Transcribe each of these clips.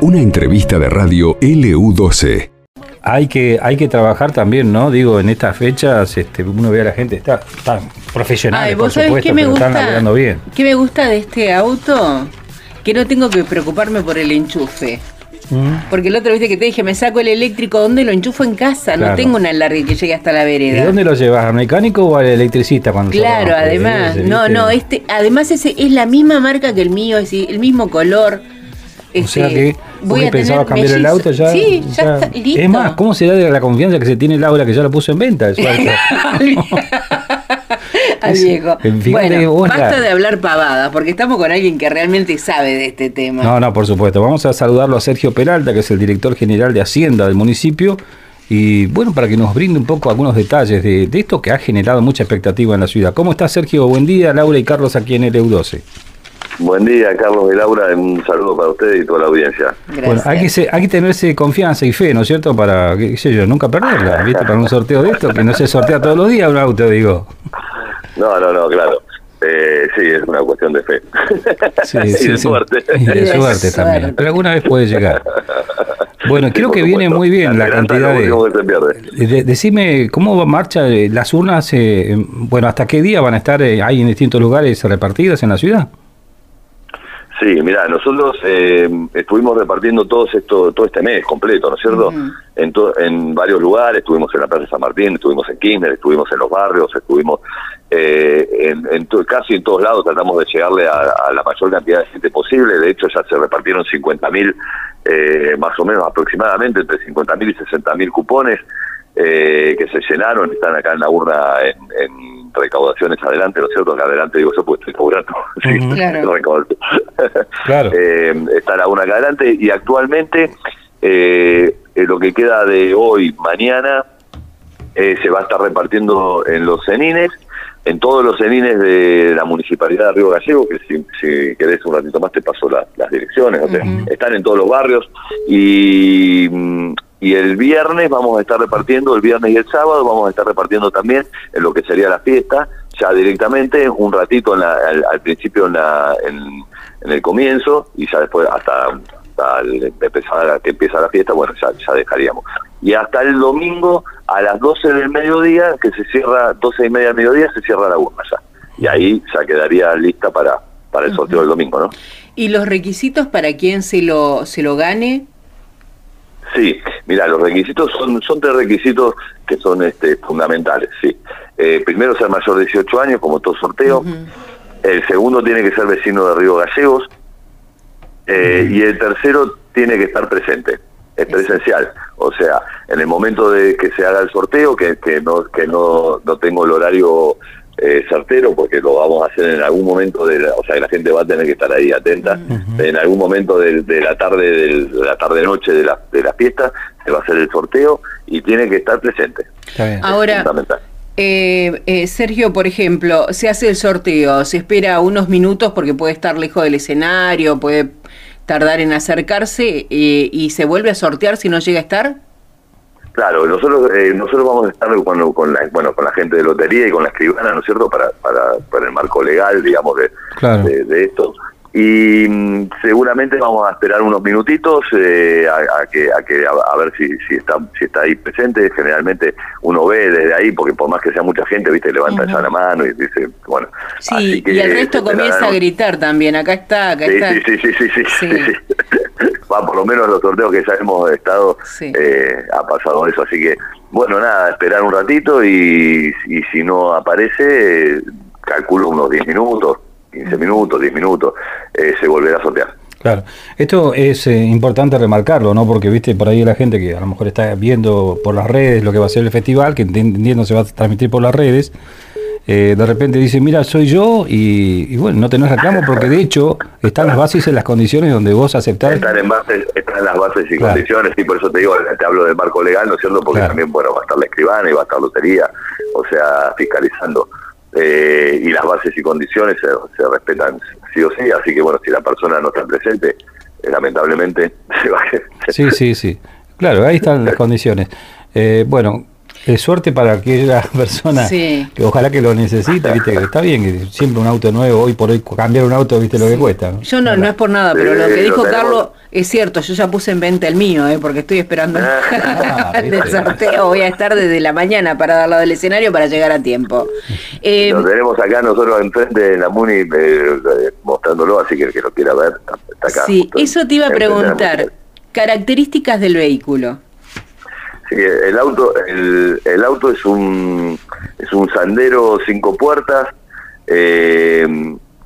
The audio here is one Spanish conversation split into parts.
Una entrevista de radio LU12. Hay que, hay que trabajar también, ¿no? Digo, en estas fechas este, uno ve a la gente, está, está profesional, por ¿vos sabés supuesto, qué me pero están laburando bien. ¿Qué me gusta de este auto? Que no tengo que preocuparme por el enchufe. Mm. Porque el otro viste que te dije, me saco el eléctrico, ¿dónde lo enchufo en casa? Claro. No tengo una larga que llegue hasta la ¿Y vereda. dónde lo llevas? ¿Al mecánico o al electricista cuando Claro, además, Ese, no, no, este, además ese es la misma marca que el mío, es decir, el mismo color. O sea Este, que voy a pensabas tener cambiar el auto ya. Sí, ya, está listo. Es más, ¿cómo será de la confianza que se tiene Laura que ya lo puso en venta? Viejo. Fíjate Bueno, basta de hablar pavadas, porque estamos con alguien que realmente sabe de este tema. No, no, por supuesto. Vamos a saludarlo a Sergio Peralta, que es el director general de Hacienda del municipio. Y bueno, para que nos brinde un poco algunos detalles de, de esto que ha generado mucha expectativa en la ciudad. ¿Cómo está Sergio? Buen día, Laura y Carlos aquí en el EU12. Buen día, Carlos y Laura. Un saludo para ustedes y toda la audiencia. Gracias. Bueno, hay que, se- hay que tenerse confianza y fe, ¿no es cierto? Para, qué sé yo, nunca perderla, ¿viste? Para un sorteo de esto, que no se sortea todos los días un auto, digo. No, no, no, claro. Eh, sí, es una cuestión de fe. Sí, y sí, de sí. suerte. Y de suerte también. Pero alguna vez puede llegar. Bueno, creo que viene muy bien la cantidad de... último que se pierde. de- Decime, ¿cómo va marcha eh, las urnas? eh, bueno, ¿hasta qué día van a estar eh, ahí en distintos lugares repartidas en la ciudad? Sí, mira, nosotros eh, estuvimos repartiendo todos esto, todo este mes completo, ¿no es cierto? En, to- en varios lugares, estuvimos en la Plaza de San Martín, estuvimos en Kirchner, estuvimos en los barrios, estuvimos eh, en, en to- casi en todos lados, tratamos de llegarle a, a la mayor cantidad de gente posible, de hecho ya se repartieron 50.000, eh, más o menos aproximadamente, entre 50.000 y 60.000 cupones eh, que se llenaron, están acá en la urna en, en recaudaciones adelante, ¿no es cierto? Acá adelante digo yo porque estoy cobrando. Sí. Claro. Claro. Eh, está la una acá adelante y actualmente eh, eh, lo que queda de hoy, mañana, eh, se va a estar repartiendo en los cenines, en todos los cenines de la Municipalidad de Río Gallego, que si, si querés un ratito más te paso la- las direcciones, o sea, Ujú. están en todos los barrios y, mm, y el viernes vamos a estar repartiendo, el viernes y el sábado vamos a estar repartiendo también en lo que sería la fiesta, ya directamente, un ratito en la- al, al principio en, la, en, en el comienzo y ya después hasta, hasta el- empezar, que empieza la fiesta, bueno, ya, ya dejaríamos. Y hasta el domingo a las 12 del mediodía, que se cierra, 12 y media del mediodía, se cierra la urna ya. Y ahí ya quedaría lista para, para el sorteo del domingo, ¿no? ¿Y los requisitos para quien se lo, se lo gane? Sí, mira, los requisitos son, son tres requisitos que son este, fundamentales, sí. Eh, primero, ser mayor de 18 años, como todo sorteo. El segundo tiene que ser vecino de Río Gallegos. Eh, Y el tercero tiene que estar presente. Es presencial. O sea, en el momento de que se haga el sorteo, que, que no que no, no tengo el horario eh, certero, porque lo vamos a hacer en algún momento, de la- o sea, que la gente va a tener que estar ahí atenta. En algún momento de, de la tarde del- de la tarde-noche de la, de la fiesta, se va a hacer el sorteo y tiene que estar presente. Está bien. Ahora, Fundamental. eh, eh, Sergio, por ejemplo, se hace el sorteo, se espera unos minutos porque puede estar lejos del escenario, puede tardar en acercarse eh, y se vuelve a sortear si no llega a estar. Claro, nosotros eh, nosotros vamos a estar con, con la bueno con la gente de lotería y con la escribana, ¿no es cierto? Para para, para el marco legal, digamos, de, Claro. de, de esto. Y mm, seguramente vamos a esperar unos minutitos eh, a, a que a que a, a ver si, si está si está ahí presente. Generalmente uno ve desde ahí, porque por más que sea mucha gente, viste, levanta ya la mano y dice, bueno. Sí, así que y el resto se comienza a gritar también, acá está, acá Sí, está. sí, sí, sí, Sí. sí, sí. Va, por lo menos los sorteos que ya hemos estado, Sí. eh, ha pasado eso. Así que, bueno, nada, esperar un ratito y, y si no aparece, eh, calculo unos 10 minutos, 15 minutos, 10 minutos, eh, se volverá a sortear. Claro, esto es eh, importante remarcarlo, ¿no? Porque, viste, por ahí la gente que a lo mejor está viendo por las redes lo que va a ser el festival, que entiendo se va a transmitir por las redes, eh, de repente dice, mira, soy yo, y, y bueno, no tenés reclamo porque de hecho están las bases en las condiciones donde vos aceptás. Están en, base, están las bases y Claro. condiciones, y por eso te digo, te hablo del marco legal, ¿no es cierto? Porque Claro. también, bueno, va a estar la escribana y va a estar lotería, o sea, fiscalizando. Eh, y las bases y condiciones se, se respetan sí o sí, así que bueno, si la persona no está presente, eh, lamentablemente se va a... Sí, sí, sí. Claro, ahí están las condiciones. Eh, bueno, es suerte para aquella persona Sí. que ojalá que lo necesite, viste, que está bien, que siempre un auto nuevo, hoy por hoy cambiar un auto, viste lo que cuesta. ¿no? Yo no, no es por nada, pero Sí, lo que dijo. Carlos es cierto. Yo ya puse en venta el mío, ¿eh? porque estoy esperando Ah, el ¿viste? sorteo. Voy a estar desde la mañana para darlo del escenario para llegar a tiempo. Eh, Lo tenemos acá nosotros enfrente de la MUNI eh, eh, mostrándolo, así que el que lo quiera ver está acá. sí, eso te iba a preguntar. Características del vehículo. Sí, el auto, el, el auto es un es un sendero cinco puertas, eh,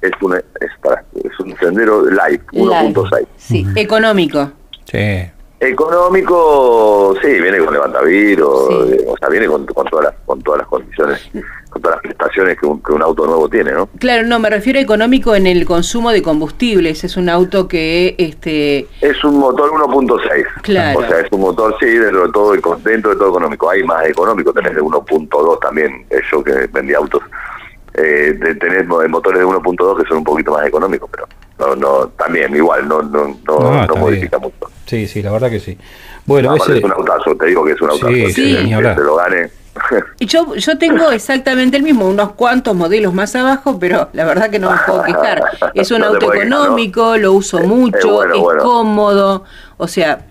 es un es, para- es un sendero light, 1.6. Sí, económico. Sí. Económico, sí, viene con levantaviro, Sí. eh, o sea, viene con, con todas las con todas las condiciones, con todas las prestaciones que un, que un auto nuevo tiene, ¿no? Claro, no, me refiero a económico en el consumo de combustibles. Es un auto que, este, Es un motor 1.6. Claro. O sea, es un motor, sí, dentro de todo, dentro de todo económico. Hay más económico, tenés de 1.2 también. eh, Yo que vendí autos, eh, tenés mo- motores de 1.2 que son un poquito más económicos, pero no, no, también igual, no, no, no, No, no modifica bien. mucho. Sí, sí, la verdad que sí. Bueno, ese, es un autazo, te digo que es un autazo. Sí, que- sí, que, hablar. se lo gane. Y yo, yo tengo exactamente el mismo, unos cuantos modelos más abajo, pero la verdad que no me puedo quejar. Es un No auto económico, lo uso Eh, mucho, eh, bueno, es bueno. cómodo, o sea,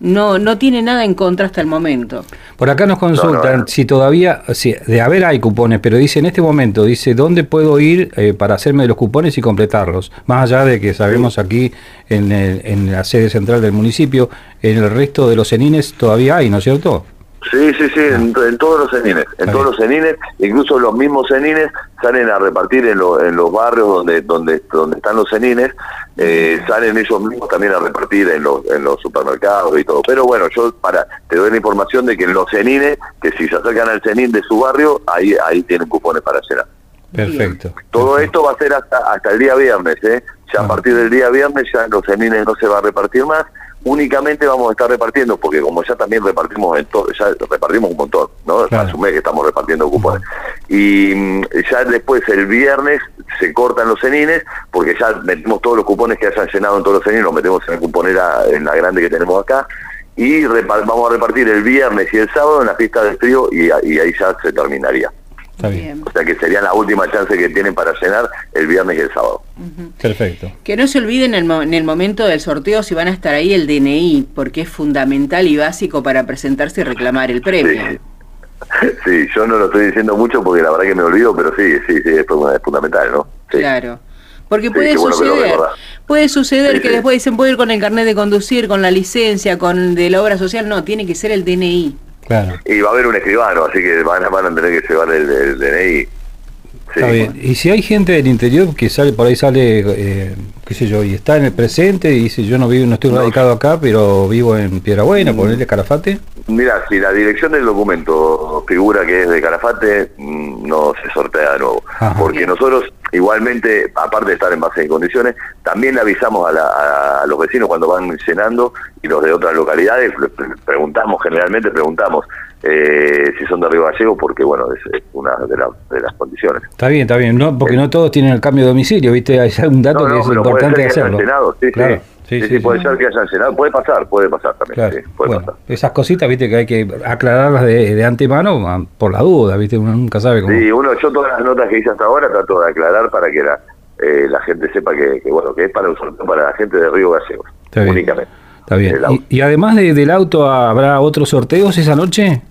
no, no tiene nada en contra hasta el momento. por acá nos consultan No, no. si todavía, si, de haber hay cupones, pero dice en este momento, dice, ¿dónde puedo ir eh, para hacerme de los cupones y completarlos? Más allá de que sabemos aquí en, el- en la sede central del municipio, en el resto de los cenines todavía hay, ¿no es cierto? Sí, sí, sí, en, en todos los cenines, en todos los cenines, incluso los mismos cenines salen a repartir en, lo- en los barrios donde donde donde están los cenines, eh, salen ellos mismos también a repartir en los en los supermercados y todo. Pero bueno, yo para te doy la información de que en los cenines, que si se acercan al cenin de su barrio, ahí ahí tienen cupones para llenar. Perfecto. Todo esto va a ser hasta hasta el día viernes, ¿eh? Ya a partir del día viernes ya en los cenines no se va a repartir más, únicamente vamos a estar repartiendo, porque como ya también repartimos en todo, ya repartimos un montón, ¿no? Claro. Hace un mes que estamos repartiendo cupones. Y mm, ya después el viernes se cortan los cenines, porque ya metemos todos los cupones que hayan llenado en todos los cenines, los metemos en la cuponera, en la grande que tenemos acá, y vamos a repartir el viernes y el sábado en la fiesta del frío, y ahí ya se terminaría. Está bien. O sea que sería la última chance que tienen para llenar el viernes y el sábado. Perfecto. Que no se olviden en el, mo- en el momento del sorteo si van a estar ahí el DNI, porque es fundamental y básico para presentarse y reclamar el premio. Sí. Sí, yo no lo estoy diciendo mucho porque la verdad que me olvido, pero sí, sí, sí, es fun- es fundamental, ¿no? Sí. Claro. Porque Sí, puede bueno suceder, puede suceder Sí, que sí. después dicen puedo ir con el carnet de conducir, con la licencia, con de la obra social, no, tiene que ser el DNI. Claro. Y va a haber un escribano, así que van a, van a tener que llevar el, el DNI. Sí. Está bien. Y si hay gente del interior que sale, por ahí sale, eh, qué sé yo, y está en el presente y dice, yo no vivo, no estoy No. radicado acá, pero vivo en Piedrabuena, ponerle Calafate. Mira, si la dirección del documento figura que es de Calafate, mm, no se sortea de nuevo. Ajá. Porque nosotros, igualmente, aparte de estar en base de condiciones, también le avisamos a, la- a los vecinos cuando van llenando y los de otras localidades, preguntamos, generalmente preguntamos eh, si son de Río Gallego, porque, bueno, es, es una de, la- de las condiciones. Está bien, está bien, no, porque no todos tienen el cambio de domicilio, ¿viste? Hay un dato No, que es importante hacerlo. sí, claro. sí. Sí, Sí, sí, sí, puede ser que hayan llenado, puede pasar, puede pasar también, Claro. sí, puede Bueno, pasar. esas cositas, viste, que hay que aclararlas de, de antemano ah, por la duda, viste, uno nunca sabe cómo. Sí, uno, yo todas las notas que hice hasta ahora trato de aclarar para que la, eh, la gente sepa que, que, bueno, que es para para la gente de Río Gallegos, Está bien. únicamente. Está bien. Y, y además de- del auto, ¿habrá otros sorteos esa noche?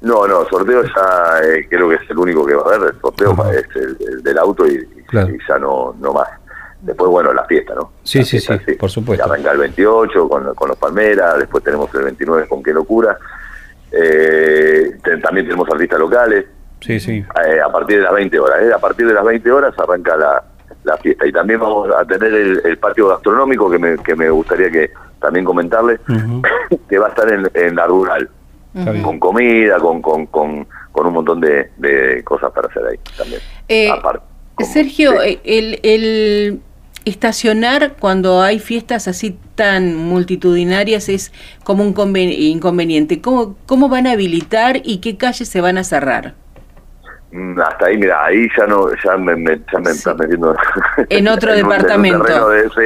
No, no, sorteo ya eh, creo que es el único que va a haber, el sorteo Ajá. es el, el del auto y- Claro. y ya no, no más. Después, bueno, la fiesta, ¿no? Sí, La sí, fiesta, sí, por supuesto. Arranca el 28 con, con los Palmeras, después tenemos el 29 con Qué Locura. Eh, también tenemos artistas locales. Sí, sí. eh, a partir de las 20 horas. ¿eh? A partir de las 20 horas arranca la, la fiesta. Y también vamos a tener el, el patio gastronómico que me, que me gustaría que también comentarles, que va a estar en, en la rural, con comida, con, con, con, con un montón de, de cosas para hacer ahí también. Eh, Aparte, como- Sergio, sí. el, el estacionar cuando hay fiestas así tan multitudinarias es como un conven- inconveniente. ¿Cómo, ¿Cómo van a habilitar y qué calles se van a cerrar? Mm, Hasta ahí, mira, ahí ya no, ya me, me- ya me Sí. estás metiendo En otro un- departamento. terreno de ese-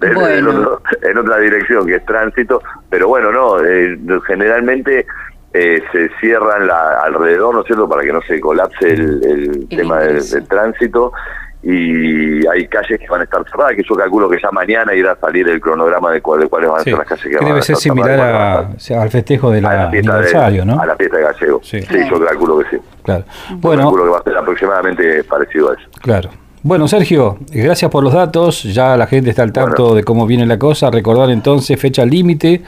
de- de- Bueno. en, otro- en otra dirección que es tránsito, pero bueno, no, eh, generalmente eh, se cierran la, alrededor, ¿no es cierto?, para que no se colapse el, el tema del, del tránsito y hay calles que van a estar cerradas, que yo calculo que ya mañana irá a salir el cronograma de, cuáles van a ser las calles que, van debe ser similar al festejo del aniversario, ¿no? A la fiesta de Gallego. Sí, yo calculo que sí. Claro. Bueno, calculo que va a ser aproximadamente parecido a eso. Claro. Bueno, Sergio, gracias por los datos. Ya la gente está al tanto de cómo viene la cosa. Recordar entonces fecha límite,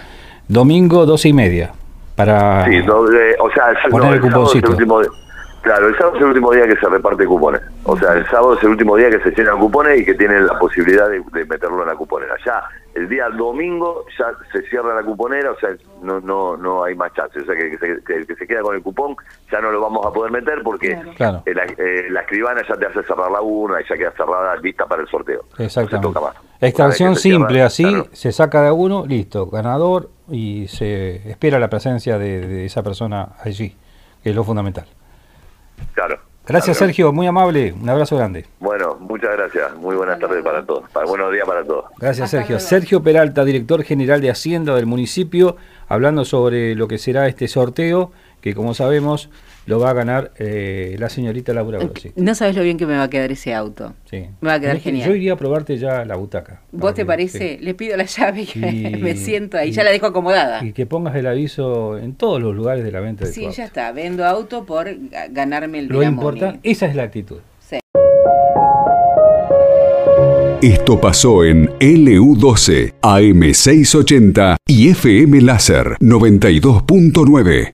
domingo, doce y media. Para sí, o sea, poner el cuponcito. Claro, el sábado es el último día que se reparte cupones. O sea, el sábado es el último día que se llenan cupones y que tienen la posibilidad de, meterlo en la cuponera. Ya el día domingo ya se cierra la cuponera, o sea, no no no hay más chances. O sea, que, el que, se queda con el cupón ya no lo vamos a poder meter porque eh, la, escribana ya te hace cerrar la urna y ya queda cerrada, lista para el sorteo. Exactamente. Extracción simple, así, se saca de uno, listo, ganador y se espera la presencia de esa persona allí, que es lo fundamental. Claro. Gracias, Sergio, muy amable. Un abrazo grande. Bueno, muchas gracias. Muy buenas tardes para todos. buenos días para todos. Gracias, Sergio. Sergio Peralta, director general de Hacienda del municipio, hablando sobre lo que será este sorteo, que como sabemos lo va a ganar eh, la señorita Laura Grossi. No sabes lo bien que me va a quedar ese auto. Sí. Me va a quedar genial. Yo iría a probarte ya la butaca. ¿Vos te parece? Le pido la llave y me siento ahí. ya la dejo acomodada. Y que pongas el aviso en todos los lugares de la venta de Sí, ya está. Vendo auto por ganarme el Lo importante, esa es la actitud. Sí. Esto pasó en LU12, AM680 y FM Láser 92.9.